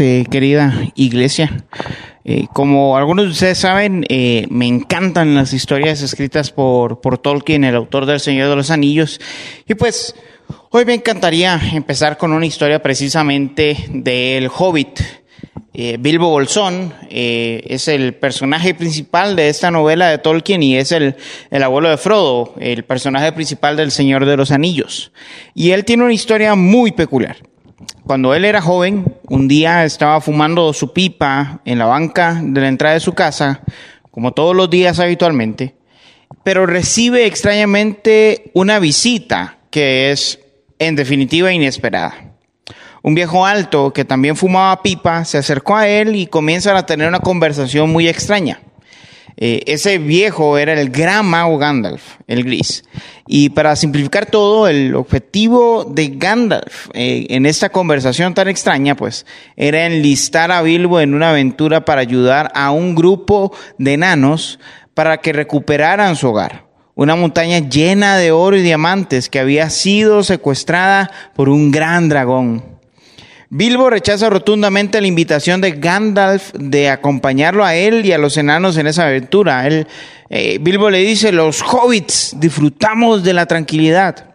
eh, querida iglesia. Eh, como algunos de ustedes saben, eh, me encantan las historias escritas por, por Tolkien, el autor del Señor de los Anillos. Y pues, hoy me encantaría empezar con una historia precisamente del Hobbit. Bilbo Bolsón eh, es el personaje principal de esta novela de Tolkien y es el, el abuelo de Frodo, el personaje principal del Señor de los Anillos. Y él tiene una historia muy peculiar. Cuando él era joven, un día estaba fumando su pipa en la banca de la entrada de su casa, como todos los días habitualmente, pero recibe extrañamente una visita que es en definitiva inesperada. Un viejo alto que también fumaba pipa se acercó a él y comienzan a tener una conversación muy extraña. Eh, ese viejo era el gran mago Gandalf, el gris. Y para simplificar todo, el objetivo de Gandalf eh, en esta conversación tan extraña, pues, era enlistar a Bilbo en una aventura para ayudar a un grupo de enanos para que recuperaran su hogar. Una montaña llena de oro y diamantes que había sido secuestrada por un gran dragón. Bilbo rechaza rotundamente la invitación de Gandalf de acompañarlo a él y a los enanos en esa aventura. Eh, Bilbo le dice, los hobbits disfrutamos de la tranquilidad.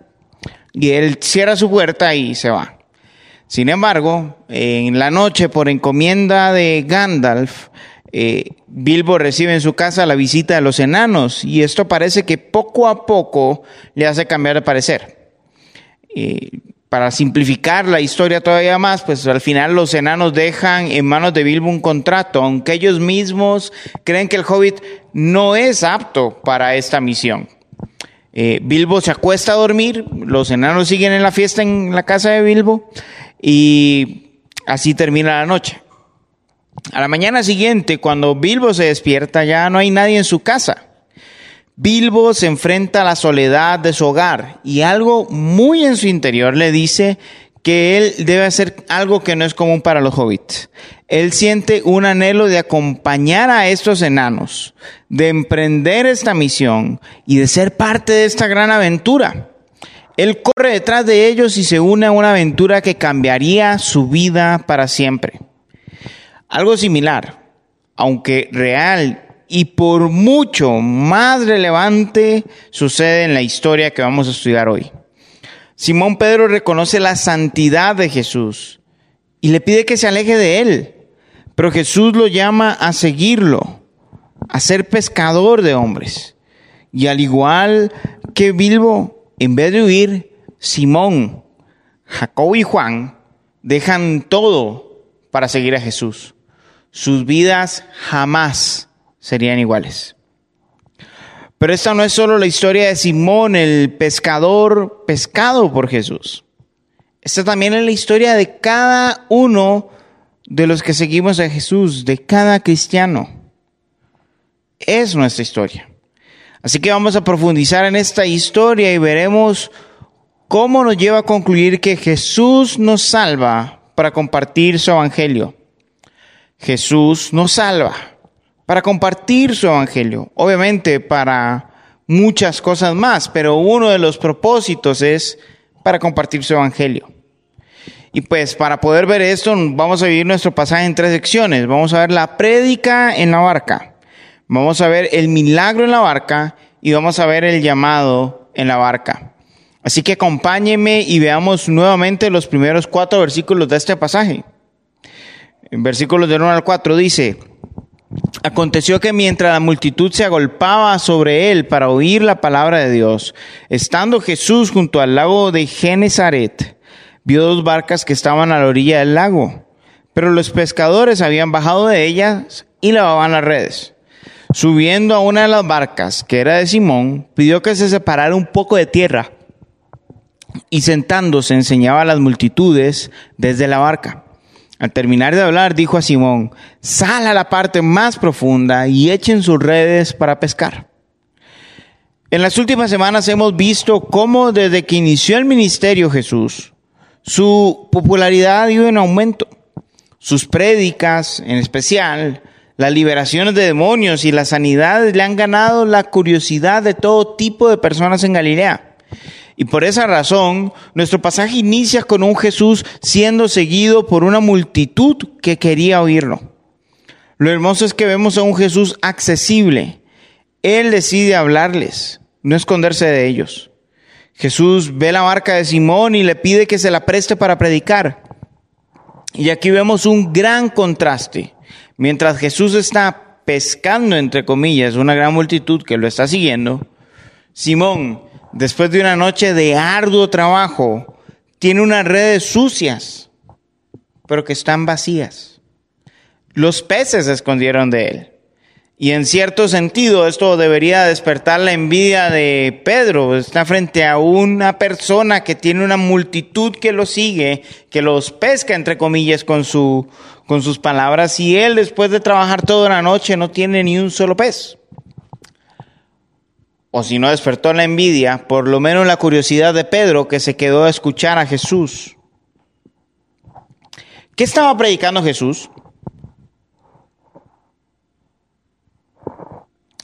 Y él cierra su puerta y se va. Sin embargo, en la noche, por encomienda de Gandalf, eh, Bilbo recibe en su casa la visita de los enanos y esto parece que poco a poco le hace cambiar de parecer. Eh, para simplificar la historia todavía más, pues al final los enanos dejan en manos de Bilbo un contrato, aunque ellos mismos creen que el hobbit no es apto para esta misión. Eh, Bilbo se acuesta a dormir, los enanos siguen en la fiesta en la casa de Bilbo y así termina la noche. A la mañana siguiente, cuando Bilbo se despierta, ya no hay nadie en su casa. Bilbo se enfrenta a la soledad de su hogar y algo muy en su interior le dice que él debe hacer algo que no es común para los hobbits. Él siente un anhelo de acompañar a estos enanos, de emprender esta misión y de ser parte de esta gran aventura. Él corre detrás de ellos y se une a una aventura que cambiaría su vida para siempre. Algo similar, aunque real y por mucho más relevante sucede en la historia que vamos a estudiar hoy. Simón Pedro reconoce la santidad de Jesús y le pide que se aleje de él, pero Jesús lo llama a seguirlo, a ser pescador de hombres. Y al igual que Bilbo, en vez de huir, Simón, Jacob y Juan dejan todo para seguir a Jesús. Sus vidas jamás serían iguales. Pero esta no es solo la historia de Simón, el pescador pescado por Jesús. Esta también es la historia de cada uno de los que seguimos a Jesús, de cada cristiano. Es nuestra historia. Así que vamos a profundizar en esta historia y veremos cómo nos lleva a concluir que Jesús nos salva para compartir su evangelio. Jesús nos salva para compartir su evangelio, obviamente para muchas cosas más, pero uno de los propósitos es para compartir su evangelio. Y pues para poder ver esto, vamos a vivir nuestro pasaje en tres secciones. Vamos a ver la prédica en la barca, vamos a ver el milagro en la barca y vamos a ver el llamado en la barca. Así que acompáñenme y veamos nuevamente los primeros cuatro versículos de este pasaje. En versículos del 1 al 4 dice, Aconteció que mientras la multitud se agolpaba sobre él para oír la palabra de Dios, estando Jesús junto al lago de Genezaret, vio dos barcas que estaban a la orilla del lago, pero los pescadores habían bajado de ellas y lavaban las redes. Subiendo a una de las barcas, que era de Simón, pidió que se separara un poco de tierra y sentándose enseñaba a las multitudes desde la barca. Al terminar de hablar, dijo a Simón, sal a la parte más profunda y echen sus redes para pescar. En las últimas semanas hemos visto cómo desde que inició el ministerio Jesús, su popularidad ido en aumento. Sus prédicas, en especial, las liberaciones de demonios y las sanidades le han ganado la curiosidad de todo tipo de personas en Galilea. Y por esa razón, nuestro pasaje inicia con un Jesús siendo seguido por una multitud que quería oírlo. Lo hermoso es que vemos a un Jesús accesible. Él decide hablarles, no esconderse de ellos. Jesús ve la barca de Simón y le pide que se la preste para predicar. Y aquí vemos un gran contraste. Mientras Jesús está pescando, entre comillas, una gran multitud que lo está siguiendo, Simón, después de una noche de arduo trabajo, tiene unas redes sucias, pero que están vacías. Los peces se escondieron de él. Y en cierto sentido esto debería despertar la envidia de Pedro. Está frente a una persona que tiene una multitud que lo sigue, que los pesca, entre comillas, con, su, con sus palabras, y él después de trabajar toda la noche no tiene ni un solo pez o si no despertó la envidia, por lo menos la curiosidad de Pedro que se quedó a escuchar a Jesús. ¿Qué estaba predicando Jesús?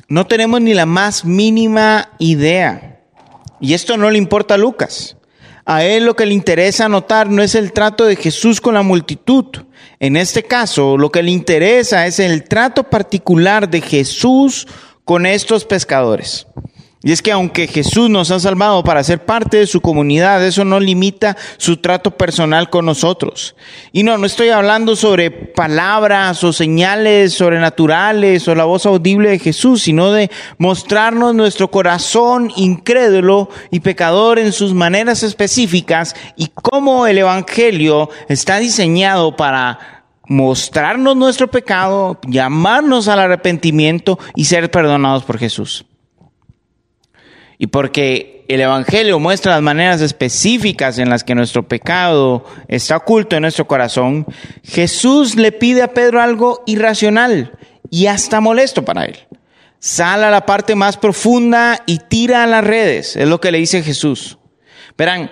No tenemos ni la más mínima idea. Y esto no le importa a Lucas. A él lo que le interesa notar no es el trato de Jesús con la multitud. En este caso, lo que le interesa es el trato particular de Jesús con estos pescadores. Y es que aunque Jesús nos ha salvado para ser parte de su comunidad, eso no limita su trato personal con nosotros. Y no, no estoy hablando sobre palabras o señales sobrenaturales o la voz audible de Jesús, sino de mostrarnos nuestro corazón incrédulo y pecador en sus maneras específicas y cómo el Evangelio está diseñado para mostrarnos nuestro pecado, llamarnos al arrepentimiento y ser perdonados por Jesús y porque el Evangelio muestra las maneras específicas en las que nuestro pecado está oculto en nuestro corazón, Jesús le pide a Pedro algo irracional y hasta molesto para él. Sal a la parte más profunda y tira a las redes, es lo que le dice Jesús. Verán,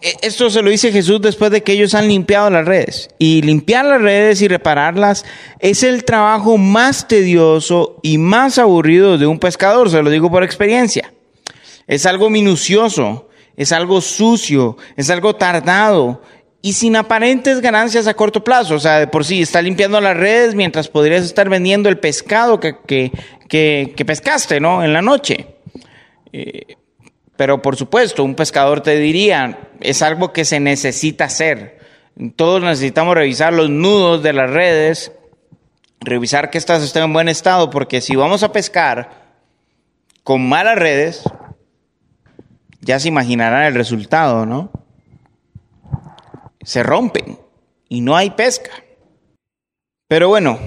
e-, esto se lo dice Jesús después de que ellos han limpiado las redes. Y limpiar las redes y repararlas es el trabajo más tedioso y más aburrido de un pescador, se lo digo por experiencia. Es algo minucioso, es algo sucio, es algo tardado y sin aparentes ganancias a corto plazo. O sea, de por sí está limpiando las redes mientras podrías estar vendiendo el pescado que, que, pescaste, ¿no? En la noche. Eh, pero por supuesto, un pescador te diría, es algo que se necesita hacer. Todos necesitamos revisar los nudos de las redes, revisar que estas estén en buen estado, porque si vamos a pescar con malas redes, ya se imaginarán el resultado, ¿no? Se rompen y no hay pesca. Pero bueno,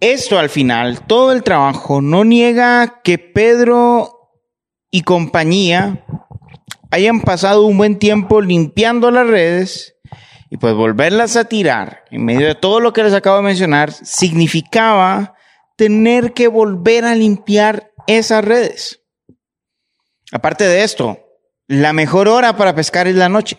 esto al final, todo el trabajo no niega que Pedro y compañía hayan pasado un buen tiempo limpiando las redes y pues volverlas a tirar en medio de todo lo que les acabo de mencionar significaba tener que volver a limpiar esas redes. Aparte de esto, la mejor hora para pescar es la noche.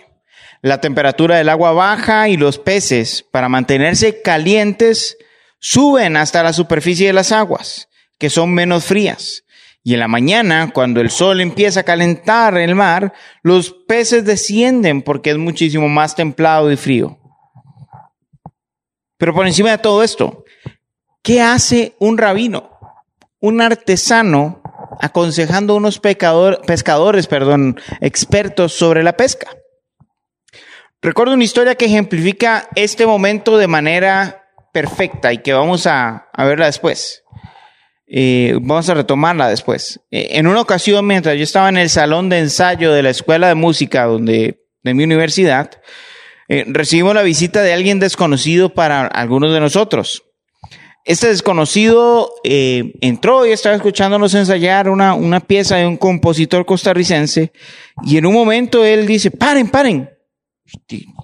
La temperatura del agua baja y los peces, para mantenerse calientes, suben hasta la superficie de las aguas, que son menos frías. Y en la mañana, cuando el sol empieza a calentar el mar, los peces descienden porque es muchísimo más templado y frío. Pero por encima de todo esto, ¿qué hace un rabino? Un artesano aconsejando a unos pescadores perdón, expertos sobre la pesca. Recuerdo una historia que ejemplifica este momento de manera perfecta y que vamos a, verla después. Eh, vamos a retomarla después. Eh, en una ocasión, mientras yo estaba en el salón de ensayo de la escuela de música donde, de mi universidad, eh, recibimos la visita de alguien desconocido para algunos de nosotros. Este desconocido entró y estaba escuchándonos ensayar una, una pieza de un compositor costarricense y en un momento él dice, paren, paren.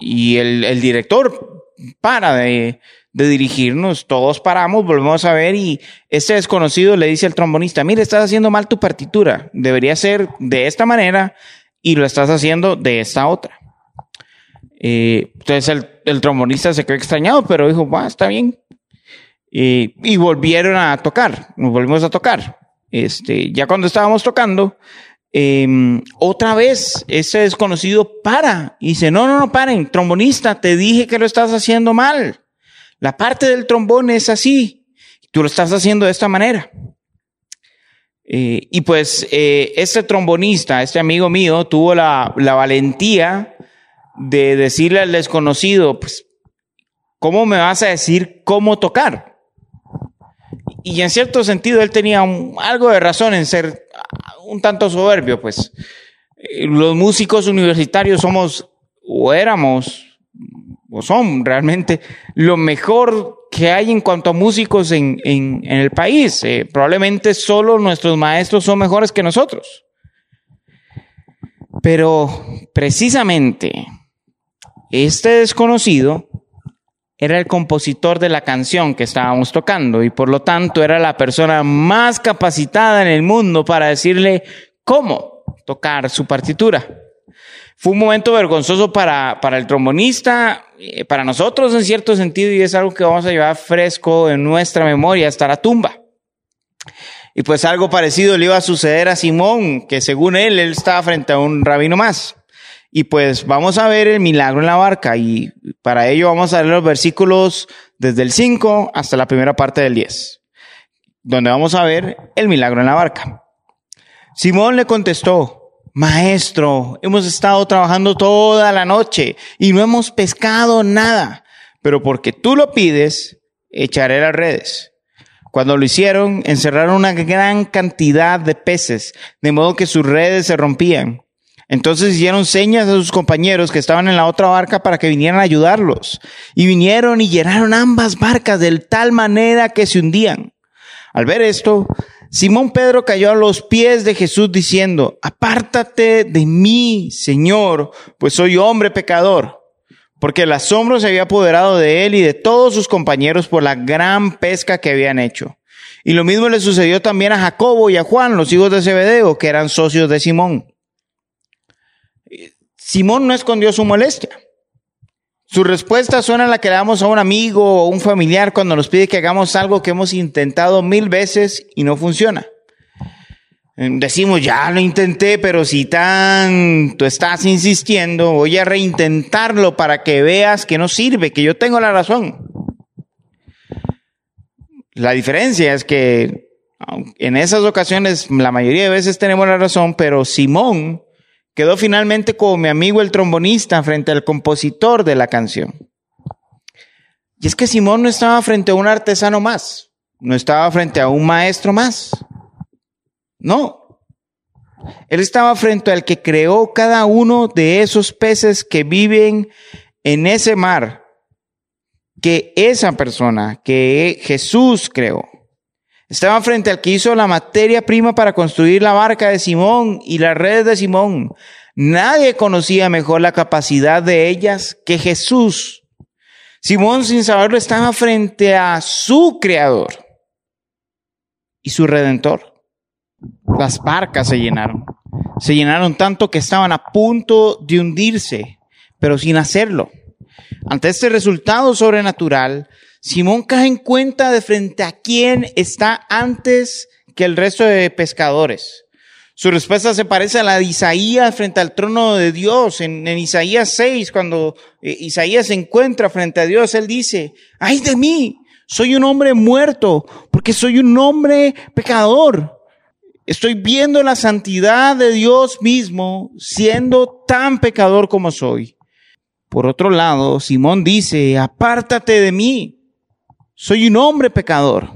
Y el, el director para de, de dirigirnos, todos paramos, volvemos a ver y este desconocido le dice al trombonista, mire, estás haciendo mal tu partitura, debería ser de esta manera y lo estás haciendo de esta otra. Eh, entonces el, trombonista se quedó extrañado, pero dijo, va, está bien. Y volvieron a tocar, nos volvimos a tocar. Este, ya cuando estábamos tocando, em, otra vez ese desconocido para y dice, no, no, no, paren, trombonista, te dije que lo estás haciendo mal. La parte del trombón es así. Tú lo estás haciendo de esta manera. Eh, y pues eh, este trombonista, este amigo mío, tuvo la, valentía de decirle al desconocido, pues, ¿cómo me vas a decir cómo tocar? Y en cierto sentido él tenía algo de razón en ser un tanto soberbio, pues los músicos universitarios somos o éramos o son realmente lo mejor que hay en cuanto a músicos en, el país. Eh, probablemente solo nuestros maestros son mejores que nosotros. Pero precisamente este desconocido era el compositor de la canción que estábamos tocando y por lo tanto era la persona más capacitada en el mundo para decirle cómo tocar su partitura. Fue un momento vergonzoso para, para el trombonista, eh, para nosotros en cierto sentido, y es algo que vamos a llevar fresco en nuestra memoria hasta la tumba. Y pues algo parecido le iba a suceder a Simón, que según él, él estaba frente a un rabino más. Y pues vamos a ver el milagro en la barca y para ello vamos a leer los versículos desde el 5 hasta la primera parte del 10, donde vamos a ver el milagro en la barca. Simón le contestó, Maestro, hemos estado trabajando toda la noche y no hemos pescado nada, pero porque tú lo pides, echaré las redes. Cuando lo hicieron, encerraron una gran cantidad de peces, de modo que sus redes se rompían. Entonces hicieron señas a sus compañeros que estaban en la otra barca para que vinieran a ayudarlos. Y vinieron y llenaron ambas barcas de tal manera que se hundían. Al ver esto, Simón Pedro cayó a los pies de Jesús diciendo, apártate de mí, Señor, pues soy hombre pecador. Porque el asombro se había apoderado de él y de todos sus compañeros por la gran pesca que habían hecho. Y lo mismo le sucedió también a Jacobo y a Juan, los hijos de Zebedeo, que eran socios de Simón. Simón no escondió su molestia. Su respuesta suena a la que le damos a un amigo o un familiar cuando nos pide que hagamos algo que hemos intentado mil veces y no funciona. Decimos, ya lo intenté, pero si tanto estás insistiendo, voy a reintentarlo para que veas que no sirve, que yo tengo la razón. La diferencia es que en esas ocasiones, la mayoría de veces tenemos la razón, pero Simón quedó finalmente como mi amigo el trombonista frente al compositor de la canción. Y es que Simón no estaba frente a un artesano más, no estaba frente a un maestro más. No. Él estaba frente al que creó cada uno de esos peces que viven en ese mar, que esa persona, que Jesús creó. Estaba frente al que hizo la materia prima para construir la barca de Simón y las redes de Simón. Nadie conocía mejor la capacidad de ellas que Jesús. Simón, sin saberlo, estaba frente a su creador y su redentor. Las barcas se llenaron. Se llenaron tanto que estaban a punto de hundirse, pero sin hacerlo. Ante este resultado sobrenatural, Simón cae en cuenta de frente a quién está antes que el resto de pescadores. Su respuesta se parece a la de Isaías frente al trono de Dios. En, Isaías 6, cuando eh, Isaías se encuentra frente a Dios, él dice, ay de mí, soy un hombre muerto, porque soy un hombre pecador. Estoy viendo la santidad de Dios mismo siendo tan pecador como soy. Por otro lado, Simón dice, apártate de mí, soy un hombre pecador.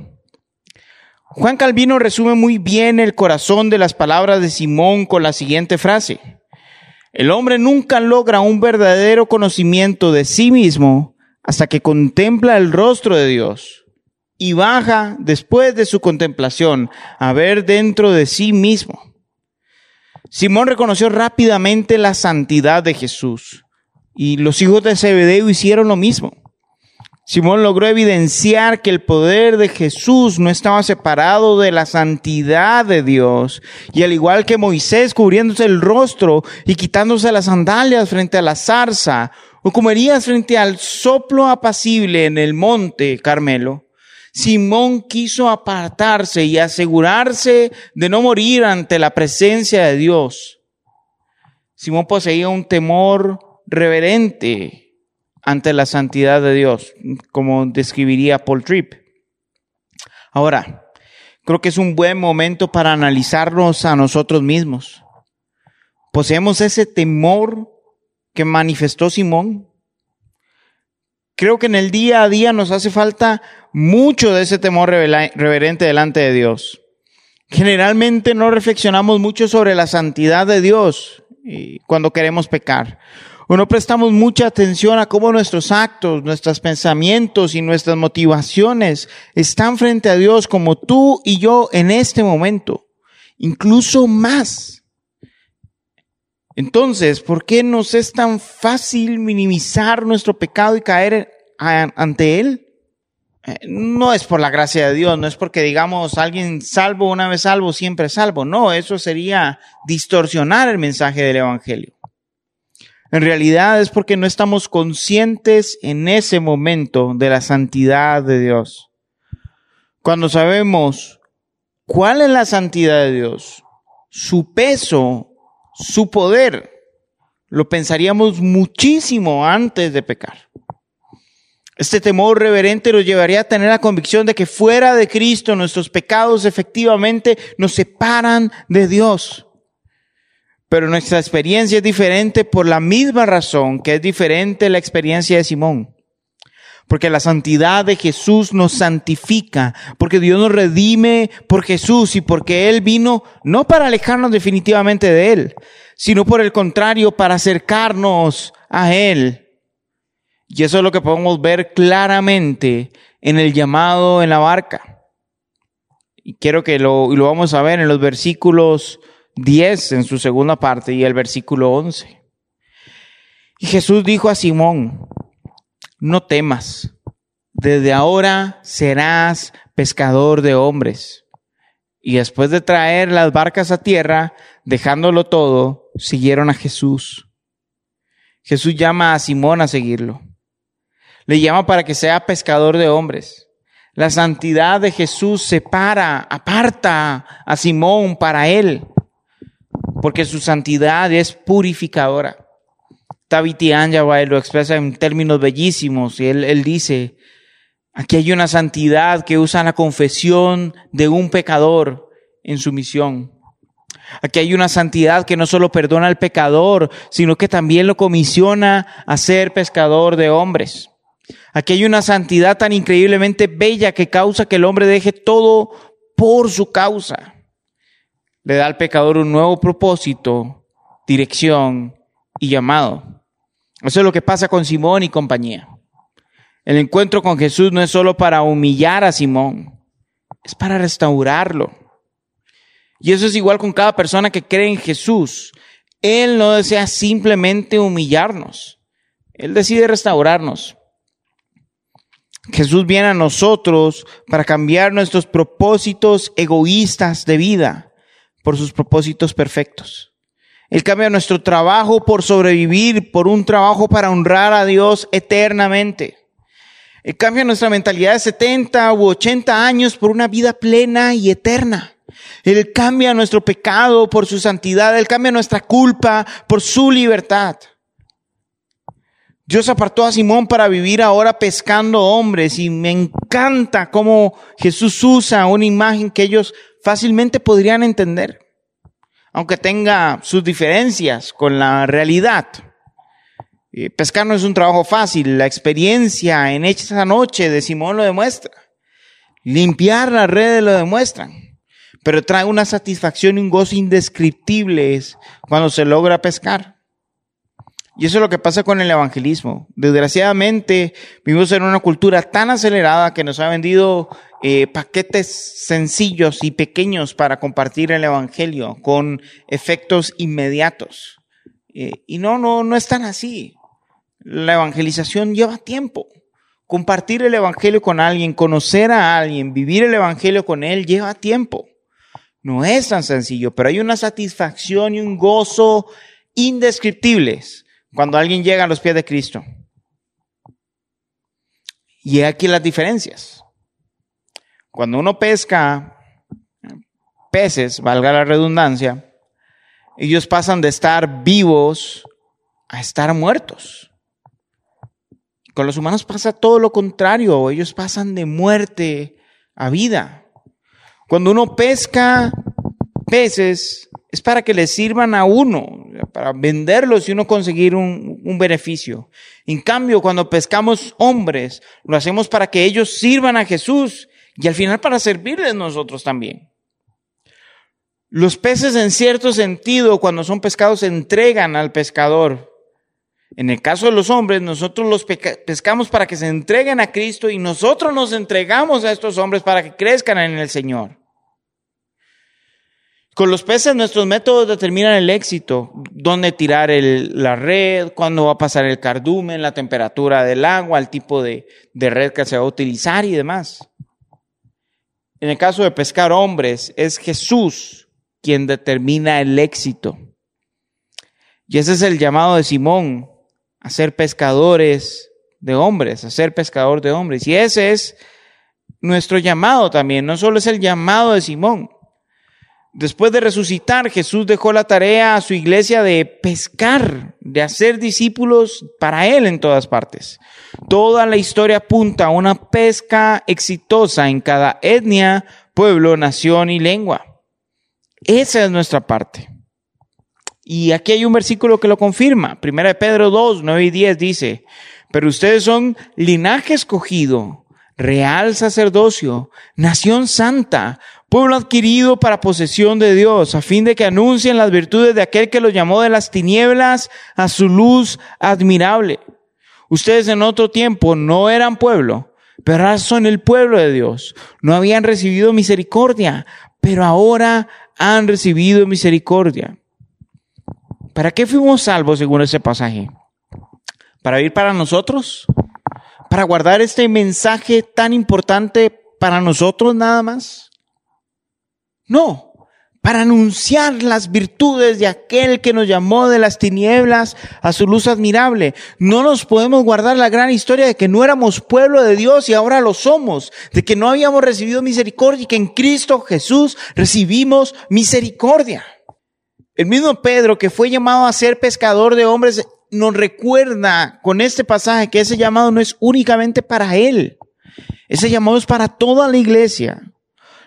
Juan Calvino resume muy bien el corazón de las palabras de Simón con la siguiente frase. El hombre nunca logra un verdadero conocimiento de sí mismo hasta que contempla el rostro de Dios y baja después de su contemplación a ver dentro de sí mismo. Simón reconoció rápidamente la santidad de Jesús y los hijos de Zebedeo hicieron lo mismo. Simón logró evidenciar que el poder de Jesús no estaba separado de la santidad de Dios. Y al igual que Moisés cubriéndose el rostro y quitándose las sandalias frente a la zarza, o como Elías frente al soplo apacible en el monte Carmelo, Simón quiso apartarse y asegurarse de no morir ante la presencia de Dios. Simón poseía un temor reverente ante la santidad de Dios, como describiría Paul Tripp. Ahora, creo que es un buen momento para analizarnos a nosotros mismos. ¿Poseemos ese temor que manifestó Simón? Creo que en el día a día nos hace falta mucho de ese temor reverente delante de Dios. Generalmente no reflexionamos mucho sobre la santidad de Dios cuando queremos pecar o no prestamos mucha atención a cómo nuestros actos, nuestros pensamientos y nuestras motivaciones están frente a Dios como tú y yo en este momento, incluso más. Entonces, ¿por qué nos es tan fácil minimizar nuestro pecado y caer ante Él? Eh, no es por la gracia de Dios, no es porque digamos alguien salvo una vez salvo, siempre salvo. No, eso sería distorsionar el mensaje del Evangelio. En realidad es porque no estamos conscientes en ese momento de la santidad de Dios. Cuando sabemos cuál es la santidad de Dios, su peso, su poder, lo pensaríamos muchísimo antes de pecar. Este temor reverente nos llevaría a tener la convicción de que fuera de Cristo nuestros pecados efectivamente nos separan de Dios. Pero nuestra experiencia es diferente por la misma razón que es diferente la experiencia de Simón. Porque la santidad de Jesús nos santifica, porque Dios nos redime por Jesús y porque Él vino no para alejarnos definitivamente de Él, sino por el contrario, para acercarnos a Él. Y eso es lo que podemos ver claramente en el llamado en la barca. Y quiero que lo, lo vamos a ver en los versículos 10 en su segunda parte y el versículo 11. Y Jesús dijo a Simón, no temas, desde ahora serás pescador de hombres. Y después de traer las barcas a tierra, dejándolo todo, siguieron a Jesús. Jesús llama a Simón a seguirlo. Le llama para que sea pescador de hombres. La santidad de Jesús separa, aparta a Simón para él porque su santidad es purificadora. Tabiti Anjaway lo expresa en términos bellísimos y él, él dice, aquí hay una santidad que usa la confesión de un pecador en su misión. Aquí hay una santidad que no solo perdona al pecador, sino que también lo comisiona a ser pescador de hombres. Aquí hay una santidad tan increíblemente bella que causa que el hombre deje todo por su causa le da al pecador un nuevo propósito, dirección y llamado. Eso es lo que pasa con Simón y compañía. El encuentro con Jesús no es solo para humillar a Simón, es para restaurarlo. Y eso es igual con cada persona que cree en Jesús. Él no desea simplemente humillarnos, Él decide restaurarnos. Jesús viene a nosotros para cambiar nuestros propósitos egoístas de vida por sus propósitos perfectos. Él cambia nuestro trabajo por sobrevivir, por un trabajo para honrar a Dios eternamente. Él cambia nuestra mentalidad de 70 u 80 años por una vida plena y eterna. Él cambia nuestro pecado por su santidad. Él cambia nuestra culpa por su libertad. Dios apartó a Simón para vivir ahora pescando hombres y me encanta cómo Jesús usa una imagen que ellos fácilmente podrían entender, aunque tenga sus diferencias con la realidad. Eh, pescar no es un trabajo fácil, la experiencia en esa noche de Simón lo demuestra. Limpiar las redes lo demuestran. Pero trae una satisfacción y un gozo indescriptibles cuando se logra pescar. Y eso es lo que pasa con el evangelismo. Desgraciadamente, vivimos en una cultura tan acelerada que nos ha vendido eh, paquetes sencillos y pequeños para compartir el evangelio con efectos inmediatos. Eh, y no, no, no es tan así. La evangelización lleva tiempo. Compartir el Evangelio con alguien, conocer a alguien, vivir el Evangelio con él, lleva tiempo. No es tan sencillo, pero hay una satisfacción y un gozo indescriptibles cuando alguien llega a los pies de Cristo. Y aquí las diferencias. Cuando uno pesca peces, valga la redundancia, ellos pasan de estar vivos a estar muertos. Con los humanos pasa todo lo contrario, ellos pasan de muerte a vida. Cuando uno pesca peces, es para que les sirvan a uno, para venderlos y uno conseguir un, un, beneficio. En cambio, cuando pescamos hombres, lo hacemos para que ellos sirvan a Jesús y al final para servirles nosotros también. Los peces en cierto sentido, cuando son pescados, se entregan al pescador en el caso de los hombres, nosotros los pescamos para que se entreguen a Cristo y nosotros nos entregamos a estos hombres para que crezcan en el Señor. Con los peces nuestros métodos determinan el éxito, dónde tirar la red, cuándo va a pasar el cardumen, la temperatura del agua, el tipo de, de red que se va a utilizar y demás. En el caso de pescar hombres, es Jesús quien determina el éxito. Y ese es el llamado de Simón, a ser pescadores de hombres, a ser pescador de hombres. Y ese es nuestro llamado también, no solo es el llamado de Simón. Después de resucitar, Jesús dejó la tarea a su iglesia de pescar, de hacer discípulos para Él en todas partes. Toda la historia apunta a una pesca exitosa en cada etnia, pueblo, nación y lengua. Esa es nuestra parte. Y aquí hay un versículo que lo confirma. Primera de Pedro 2, 9 y 10 dice, pero ustedes son linaje escogido, real sacerdocio, nación santa, pueblo adquirido para posesión de Dios, a fin de que anuncien las virtudes de aquel que los llamó de las tinieblas a su luz admirable. Ustedes en otro tiempo no eran pueblo, pero ahora son el pueblo de Dios. No habían recibido misericordia, pero ahora han recibido misericordia. ¿Para qué fuimos salvos según ese pasaje? ¿Para vivir para nosotros? ¿Para guardar este mensaje tan importante para nosotros nada más? No, para anunciar las virtudes de aquel que nos llamó de las tinieblas a su luz admirable. No nos podemos guardar la gran historia de que no éramos pueblo de Dios y ahora lo somos, de que no habíamos recibido misericordia y que en Cristo Jesús recibimos misericordia. El mismo Pedro, que fue llamado a ser pescador de hombres, nos recuerda con este pasaje que ese llamado no es únicamente para él. Ese llamado es para toda la iglesia.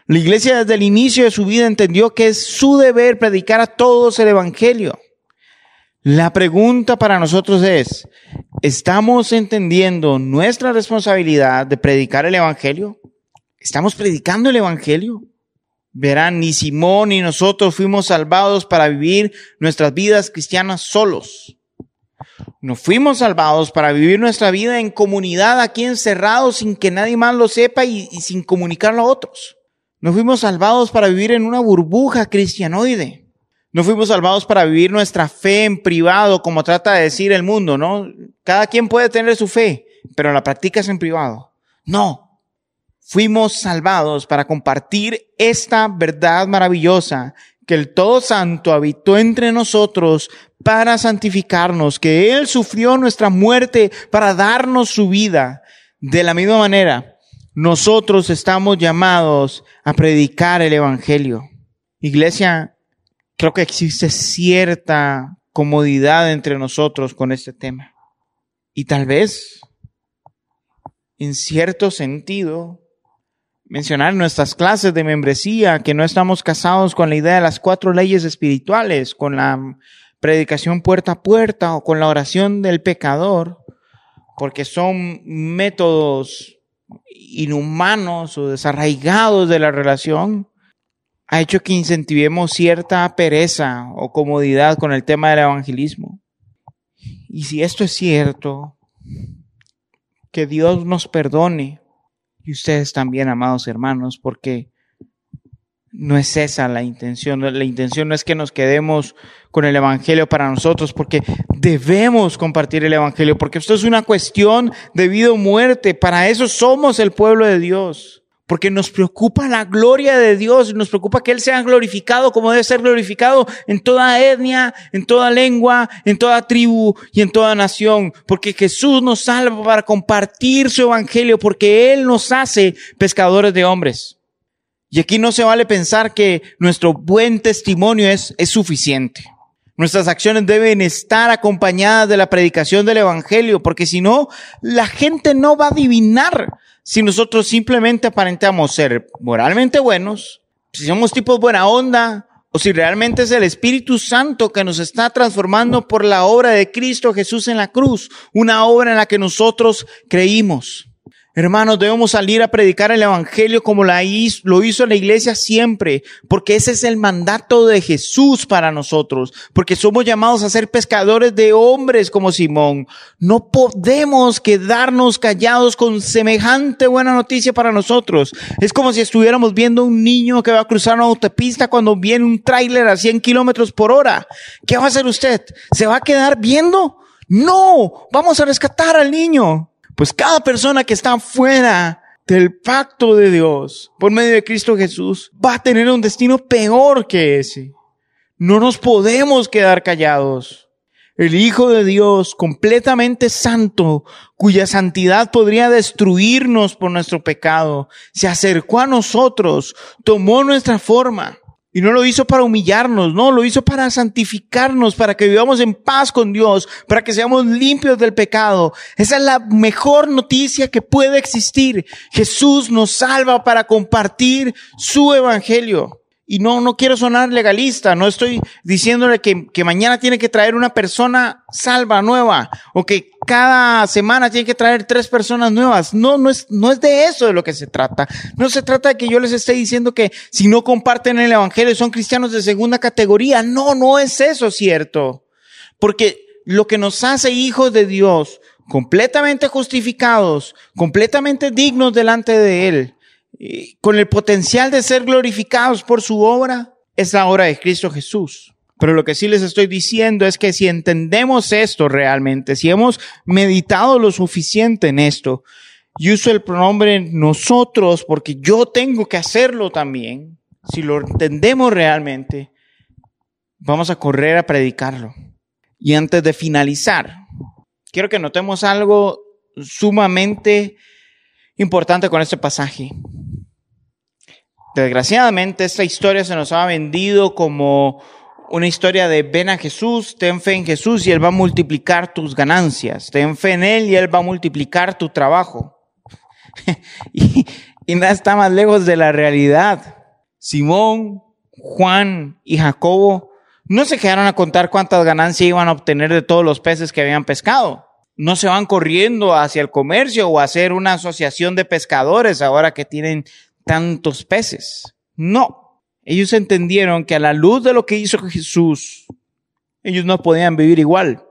La iglesia desde el inicio de su vida entendió que es su deber predicar a todos el Evangelio. La pregunta para nosotros es, ¿estamos entendiendo nuestra responsabilidad de predicar el Evangelio? ¿Estamos predicando el Evangelio? Verán, ni Simón ni nosotros fuimos salvados para vivir nuestras vidas cristianas solos. No fuimos salvados para vivir nuestra vida en comunidad aquí encerrados sin que nadie más lo sepa y, y sin comunicarlo a otros. No fuimos salvados para vivir en una burbuja cristianoide. No fuimos salvados para vivir nuestra fe en privado, como trata de decir el mundo, ¿no? Cada quien puede tener su fe, pero la practicas en privado. No, fuimos salvados para compartir esta verdad maravillosa que el Todo Santo habitó entre nosotros para santificarnos, que Él sufrió nuestra muerte para darnos su vida. De la misma manera, nosotros estamos llamados a predicar el Evangelio. Iglesia, creo que existe cierta comodidad entre nosotros con este tema. Y tal vez, en cierto sentido, mencionar en nuestras clases de membresía que no estamos casados con la idea de las cuatro leyes espirituales, con la predicación puerta a puerta o con la oración del pecador, porque son métodos inhumanos o desarraigados de la relación, ha hecho que incentivemos cierta pereza o comodidad con el tema del evangelismo. Y si esto es cierto, que Dios nos perdone y ustedes también, amados hermanos, porque no es esa la intención. La intención no es que nos quedemos con el Evangelio para nosotros, porque debemos compartir el Evangelio, porque esto es una cuestión de vida o muerte. Para eso somos el pueblo de Dios. Porque nos preocupa la gloria de Dios, nos preocupa que Él sea glorificado como debe ser glorificado en toda etnia, en toda lengua, en toda tribu y en toda nación. Porque Jesús nos salva para compartir su evangelio, porque Él nos hace pescadores de hombres. Y aquí no se vale pensar que nuestro buen testimonio es, es suficiente. Nuestras acciones deben estar acompañadas de la predicación del Evangelio, porque si no, la gente no va a adivinar si nosotros simplemente aparentamos ser moralmente buenos, si somos tipos buena onda, o si realmente es el Espíritu Santo que nos está transformando por la obra de Cristo Jesús en la cruz, una obra en la que nosotros creímos. Hermanos, debemos salir a predicar el Evangelio como lo hizo la iglesia siempre, porque ese es el mandato de Jesús para nosotros, porque somos llamados a ser pescadores de hombres como Simón. No podemos quedarnos callados con semejante buena noticia para nosotros. Es como si estuviéramos viendo un niño que va a cruzar una autopista cuando viene un tráiler a 100 kilómetros por hora. ¿Qué va a hacer usted? ¿Se va a quedar viendo? No, vamos a rescatar al niño. Pues cada persona que está fuera del pacto de Dios por medio de Cristo Jesús va a tener un destino peor que ese. No nos podemos quedar callados. El Hijo de Dios, completamente santo, cuya santidad podría destruirnos por nuestro pecado, se acercó a nosotros, tomó nuestra forma y no lo hizo para humillarnos, no, lo hizo para santificarnos, para que vivamos en paz con Dios, para que seamos limpios del pecado. Esa es la mejor noticia que puede existir. Jesús nos salva para compartir su evangelio. Y no, no quiero sonar legalista, no estoy diciéndole que, que, mañana tiene que traer una persona salva, nueva, o que cada semana tiene que traer tres personas nuevas. No, no es, no es de eso de lo que se trata. No se trata de que yo les esté diciendo que si no comparten el evangelio son cristianos de segunda categoría. No, no es eso cierto. Porque lo que nos hace hijos de Dios, completamente justificados, completamente dignos delante de Él, con el potencial de ser glorificados por su obra, es la obra de Cristo Jesús. Pero lo que sí les estoy diciendo es que si entendemos esto realmente, si hemos meditado lo suficiente en esto, y uso el pronombre nosotros porque yo tengo que hacerlo también, si lo entendemos realmente, vamos a correr a predicarlo. Y antes de finalizar, quiero que notemos algo sumamente importante con este pasaje. Desgraciadamente, esta historia se nos ha vendido como una historia de ven a Jesús, ten fe en Jesús y Él va a multiplicar tus ganancias. Ten fe en Él y Él va a multiplicar tu trabajo. y, y nada está más lejos de la realidad. Simón, Juan y Jacobo no se quedaron a contar cuántas ganancias iban a obtener de todos los peces que habían pescado. No se van corriendo hacia el comercio o a hacer una asociación de pescadores ahora que tienen tantos peces. No, ellos entendieron que a la luz de lo que hizo Jesús, ellos no podían vivir igual.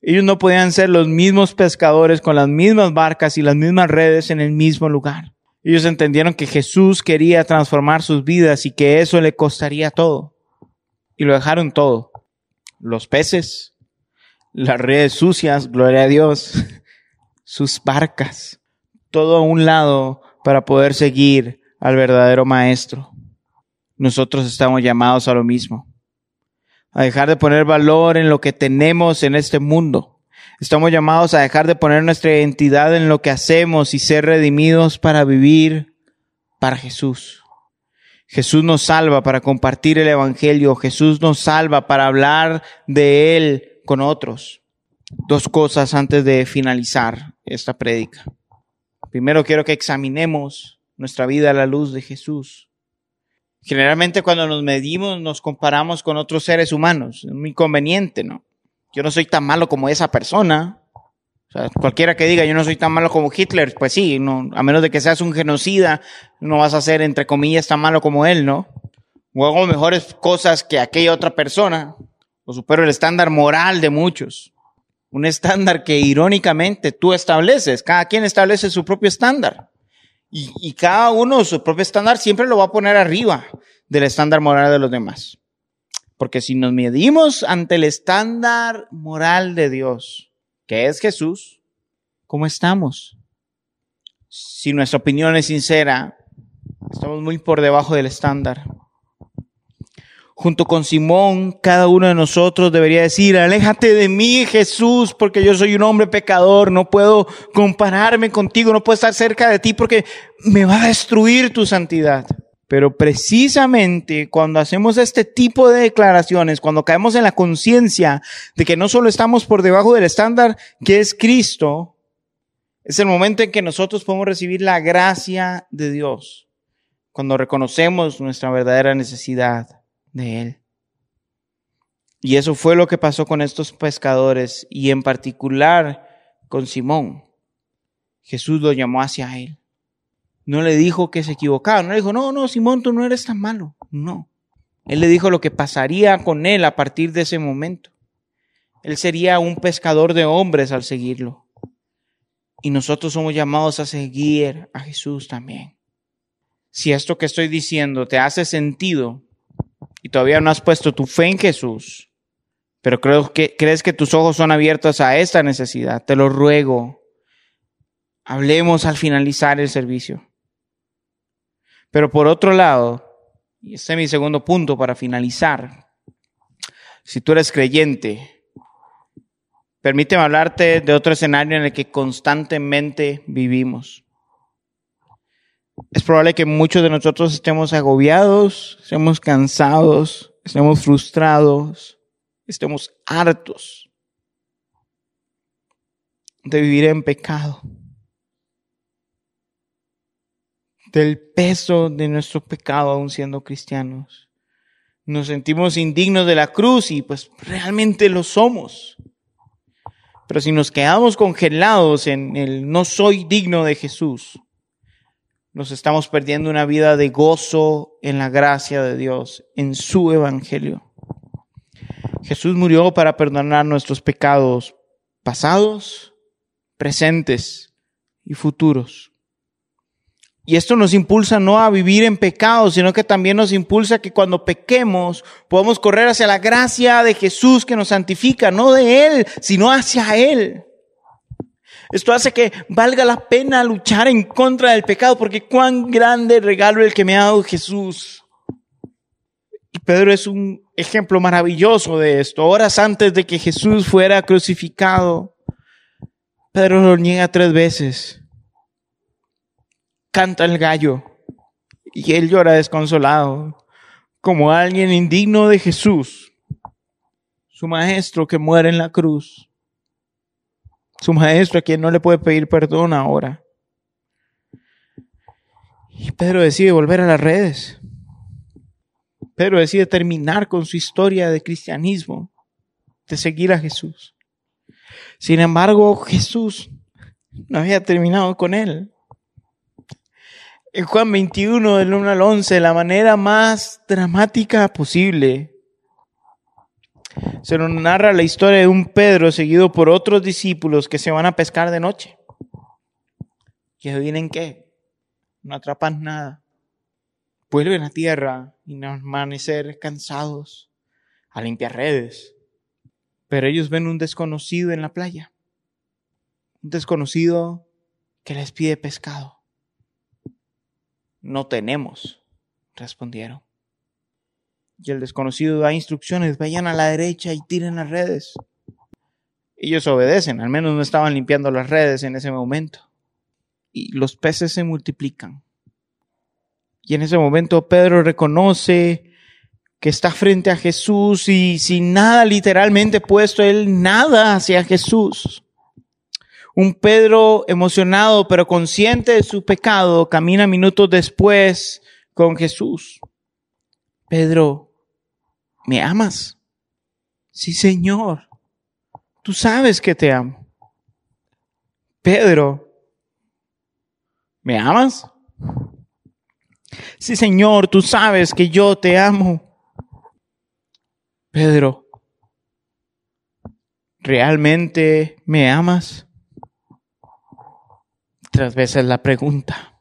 Ellos no podían ser los mismos pescadores con las mismas barcas y las mismas redes en el mismo lugar. Ellos entendieron que Jesús quería transformar sus vidas y que eso le costaría todo. Y lo dejaron todo. Los peces, las redes sucias, gloria a Dios, sus barcas, todo a un lado para poder seguir al verdadero maestro. Nosotros estamos llamados a lo mismo, a dejar de poner valor en lo que tenemos en este mundo. Estamos llamados a dejar de poner nuestra identidad en lo que hacemos y ser redimidos para vivir para Jesús. Jesús nos salva para compartir el Evangelio. Jesús nos salva para hablar de Él con otros. Dos cosas antes de finalizar esta prédica. Primero quiero que examinemos nuestra vida a la luz de Jesús. Generalmente cuando nos medimos nos comparamos con otros seres humanos. Es muy conveniente, ¿no? Yo no soy tan malo como esa persona. O sea, cualquiera que diga yo no soy tan malo como Hitler, pues sí, no, a menos de que seas un genocida, no vas a ser, entre comillas, tan malo como él, ¿no? O hago mejores cosas que aquella otra persona, o supero el estándar moral de muchos. Un estándar que irónicamente tú estableces, cada quien establece su propio estándar. Y, cada uno su propio estándar siempre lo va a poner arriba del estándar moral de los demás. Porque si nos medimos ante el estándar moral de Dios, que es Jesús, ¿cómo estamos? Si nuestra opinión es sincera, estamos muy por debajo del estándar. Junto con Simón, cada uno de nosotros debería decir, aléjate de mí, Jesús, porque yo soy un hombre pecador, no puedo compararme contigo, no puedo estar cerca de ti porque me va a destruir tu santidad. Pero precisamente cuando hacemos este tipo de declaraciones, cuando caemos en la conciencia de que no solo estamos por debajo del estándar que es Cristo, es el momento en que nosotros podemos recibir la gracia de Dios, cuando reconocemos nuestra verdadera necesidad de Él. Y eso fue lo que pasó con estos pescadores y en particular con Simón. Jesús lo llamó hacia Él no le dijo que se equivocaba, no le dijo, no, no, Simón, tú no eres tan malo. No. Él le dijo lo que pasaría con él a partir de ese momento. Él sería un pescador de hombres al seguirlo. Y nosotros somos llamados a seguir a Jesús también. Si esto que estoy diciendo te hace sentido y todavía no has puesto tu fe en Jesús, pero creo que, crees que tus ojos son abiertos a esta necesidad, te lo ruego. Hablemos al finalizar el servicio. Pero por otro lado, y este es mi segundo punto para finalizar, si tú eres creyente, permíteme hablarte de otro escenario en el que constantemente vivimos. Es probable que muchos de nosotros estemos agobiados, estemos cansados, estemos frustrados, estemos hartos de vivir en pecado del peso de nuestro pecado aún siendo cristianos. Nos sentimos indignos de la cruz y pues realmente lo somos. Pero si nos quedamos congelados en el no soy digno de Jesús, nos estamos perdiendo una vida de gozo en la gracia de Dios, en su evangelio. Jesús murió para perdonar nuestros pecados pasados, presentes y futuros. Y esto nos impulsa no a vivir en pecado, sino que también nos impulsa que cuando pequemos podamos correr hacia la gracia de Jesús que nos santifica, no de Él, sino hacia Él. Esto hace que valga la pena luchar en contra del pecado, porque cuán grande regalo el que me ha dado Jesús. Y Pedro es un ejemplo maravilloso de esto. Horas antes de que Jesús fuera crucificado, Pedro lo niega tres veces canta el gallo y él llora desconsolado, como alguien indigno de Jesús, su maestro que muere en la cruz, su maestro a quien no le puede pedir perdón ahora. Y Pedro decide volver a las redes. Pedro decide terminar con su historia de cristianismo, de seguir a Jesús. Sin embargo, Jesús no había terminado con él en Juan 21, del 1 al 11, la manera más dramática posible. Se nos narra la historia de un Pedro seguido por otros discípulos que se van a pescar de noche. ¿Y adivinen qué? No atrapan nada. Vuelven a tierra y amanecer cansados a limpiar redes. Pero ellos ven un desconocido en la playa. Un desconocido que les pide pescado. No tenemos, respondieron. Y el desconocido da instrucciones, vayan a la derecha y tiren las redes. Ellos obedecen, al menos no estaban limpiando las redes en ese momento. Y los peces se multiplican. Y en ese momento Pedro reconoce que está frente a Jesús y sin nada literalmente puesto, él nada hacia Jesús. Un Pedro emocionado pero consciente de su pecado camina minutos después con Jesús. Pedro, ¿me amas? Sí, Señor. Tú sabes que te amo. Pedro, ¿me amas? Sí, Señor, tú sabes que yo te amo. Pedro, ¿realmente me amas? Tres veces la pregunta.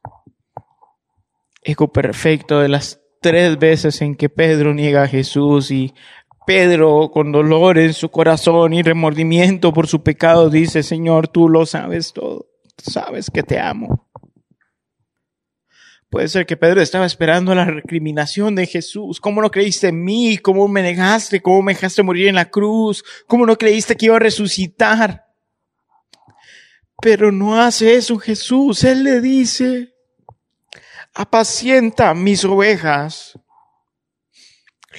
Eco perfecto de las tres veces en que Pedro niega a Jesús y Pedro, con dolor en su corazón y remordimiento por su pecado, dice, Señor, tú lo sabes todo, sabes que te amo. Puede ser que Pedro estaba esperando la recriminación de Jesús. ¿Cómo no creíste en mí? ¿Cómo me negaste? ¿Cómo me dejaste morir en la cruz? ¿Cómo no creíste que iba a resucitar? Pero no hace eso Jesús. Él le dice, apacienta mis ovejas.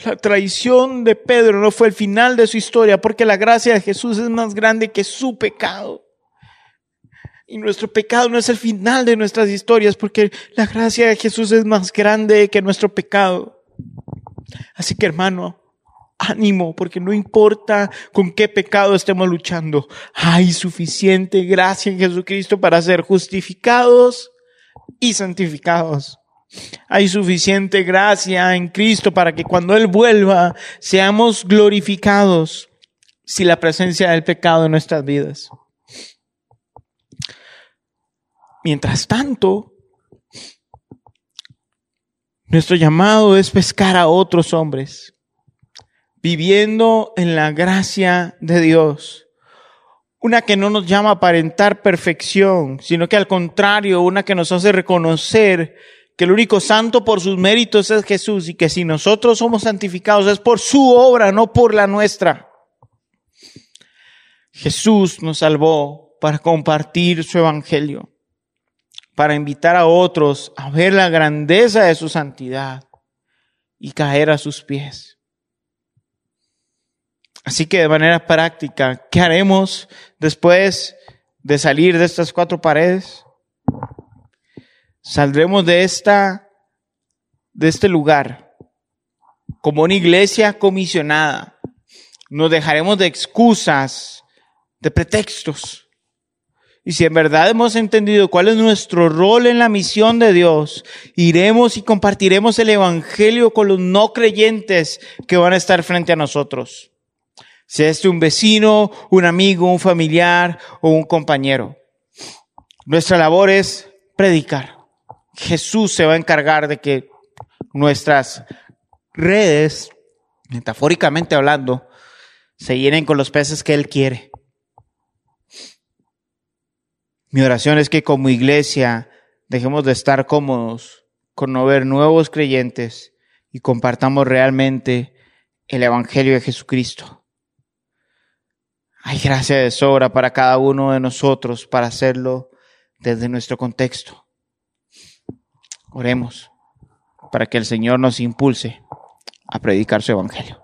La traición de Pedro no fue el final de su historia porque la gracia de Jesús es más grande que su pecado. Y nuestro pecado no es el final de nuestras historias porque la gracia de Jesús es más grande que nuestro pecado. Así que hermano, ánimo porque no importa con qué pecado estemos luchando. Hay suficiente gracia en Jesucristo para ser justificados y santificados. Hay suficiente gracia en Cristo para que cuando Él vuelva seamos glorificados si la presencia del pecado en nuestras vidas. Mientras tanto, nuestro llamado es pescar a otros hombres, viviendo en la gracia de Dios. Una que no nos llama a aparentar perfección, sino que al contrario, una que nos hace reconocer que el único santo por sus méritos es Jesús y que si nosotros somos santificados es por su obra, no por la nuestra. Jesús nos salvó para compartir su evangelio para invitar a otros a ver la grandeza de su santidad y caer a sus pies. Así que de manera práctica, ¿qué haremos después de salir de estas cuatro paredes? Saldremos de esta, de este lugar como una iglesia comisionada. Nos dejaremos de excusas, de pretextos y si en verdad hemos entendido cuál es nuestro rol en la misión de Dios, iremos y compartiremos el Evangelio con los no creyentes que van a estar frente a nosotros. Sea este un vecino, un amigo, un familiar o un compañero. Nuestra labor es predicar. Jesús se va a encargar de que nuestras redes, metafóricamente hablando, se llenen con los peces que Él quiere. Mi oración es que como iglesia dejemos de estar cómodos con no ver nuevos creyentes y compartamos realmente el Evangelio de Jesucristo. Hay gracia de sobra para cada uno de nosotros para hacerlo desde nuestro contexto. Oremos para que el Señor nos impulse a predicar su Evangelio.